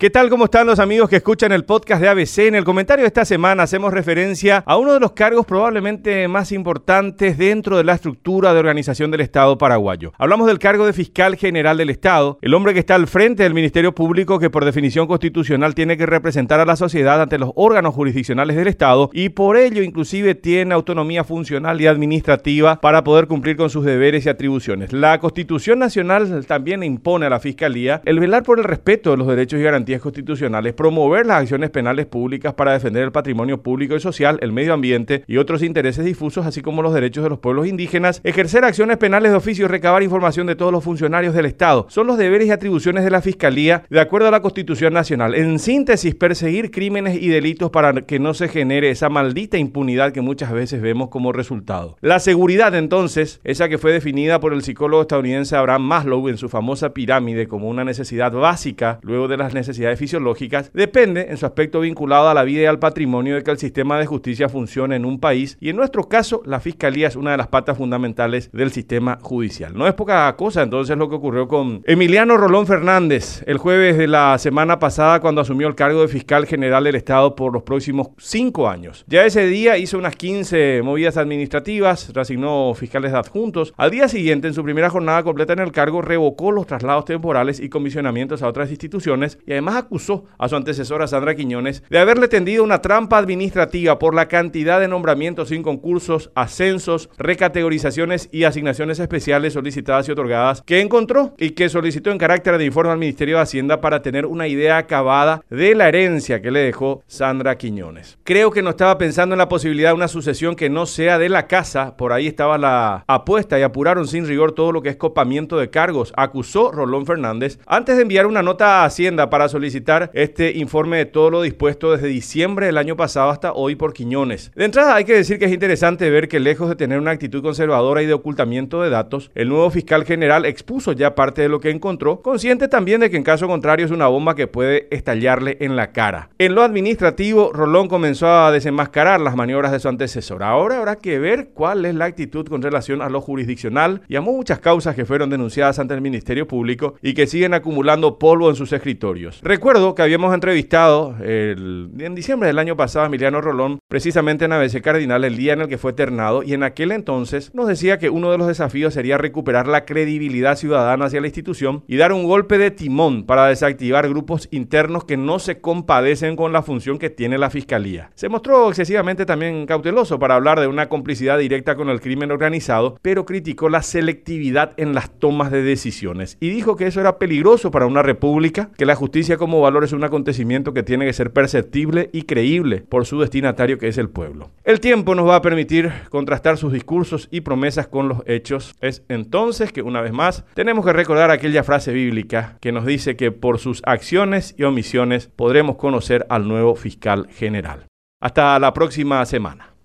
¿Qué tal? ¿Cómo están los amigos que escuchan el podcast de ABC? En el comentario de esta semana hacemos referencia a uno de los cargos probablemente más importantes dentro de la estructura de organización del Estado paraguayo. Hablamos del cargo de fiscal general del Estado, el hombre que está al frente del Ministerio Público que por definición constitucional tiene que representar a la sociedad ante los órganos jurisdiccionales del Estado y por ello inclusive tiene autonomía funcional y administrativa para poder cumplir con sus deberes y atribuciones. La Constitución Nacional también impone a la Fiscalía el velar por el respeto de los derechos y garantías constitucionales, promover las acciones penales públicas para defender el patrimonio público y social, el medio ambiente y otros intereses difusos, así como los derechos de los pueblos indígenas, ejercer acciones penales de oficio y recabar información de todos los funcionarios del Estado. Son los deberes y atribuciones de la Fiscalía de acuerdo a la Constitución Nacional. En síntesis, perseguir crímenes y delitos para que no se genere esa maldita impunidad que muchas veces vemos como resultado. La seguridad, entonces, esa que fue definida por el psicólogo estadounidense Abraham Maslow en su famosa pirámide como una necesidad básica luego de las necesidades fisiológicas, depende en su aspecto vinculado a la vida y al patrimonio de que el sistema de justicia funcione en un país y en nuestro caso la fiscalía es una de las patas fundamentales del sistema judicial. No es poca cosa entonces lo que ocurrió con Emiliano Rolón Fernández el jueves de la semana pasada cuando asumió el cargo de fiscal general del Estado por los próximos cinco años. Ya ese día hizo unas 15 movidas administrativas, reasignó fiscales adjuntos. Al día siguiente, en su primera jornada completa en el cargo, revocó los traslados temporales y comisionamientos a otras instituciones y además acusó a su antecesora Sandra Quiñones de haberle tendido una trampa administrativa por la cantidad de nombramientos sin concursos, ascensos, recategorizaciones y asignaciones especiales solicitadas y otorgadas que encontró y que solicitó en carácter de informe al Ministerio de Hacienda para tener una idea acabada de la herencia que le dejó Sandra Quiñones. Creo que no estaba pensando en la posibilidad de una sucesión que no sea de la casa, por ahí estaba la apuesta y apuraron sin rigor todo lo que es copamiento de cargos, acusó Rolón Fernández antes de enviar una nota a Hacienda para solicitar este informe de todo lo dispuesto desde diciembre del año pasado hasta hoy por Quiñones. De entrada hay que decir que es interesante ver que lejos de tener una actitud conservadora y de ocultamiento de datos, el nuevo fiscal general expuso ya parte de lo que encontró, consciente también de que en caso contrario es una bomba que puede estallarle en la cara. En lo administrativo, Rolón comenzó a desenmascarar las maniobras de su antecesor. Ahora habrá que ver cuál es la actitud con relación a lo jurisdiccional y a muchas causas que fueron denunciadas ante el Ministerio Público y que siguen acumulando polvo en sus escritorios. Recuerdo que habíamos entrevistado en diciembre del año pasado a Emiliano Rolón, precisamente en ABC Cardinal, el día en el que fue ternado, y en aquel entonces nos decía que uno de los desafíos sería recuperar la credibilidad ciudadana hacia la institución y dar un golpe de timón para desactivar grupos internos que no se compadecen con la función que tiene la Fiscalía. Se mostró excesivamente también cauteloso para hablar de una complicidad directa con el crimen organizado, pero criticó la selectividad en las tomas de decisiones y dijo que eso era peligroso para una república, que la como valor es un acontecimiento que tiene que ser perceptible y creíble por su destinatario que es el pueblo. El tiempo nos va a permitir contrastar sus discursos y promesas con los hechos. Es entonces que una vez más tenemos que recordar aquella frase bíblica que nos dice que por sus acciones y omisiones podremos conocer al nuevo fiscal general. Hasta la próxima semana.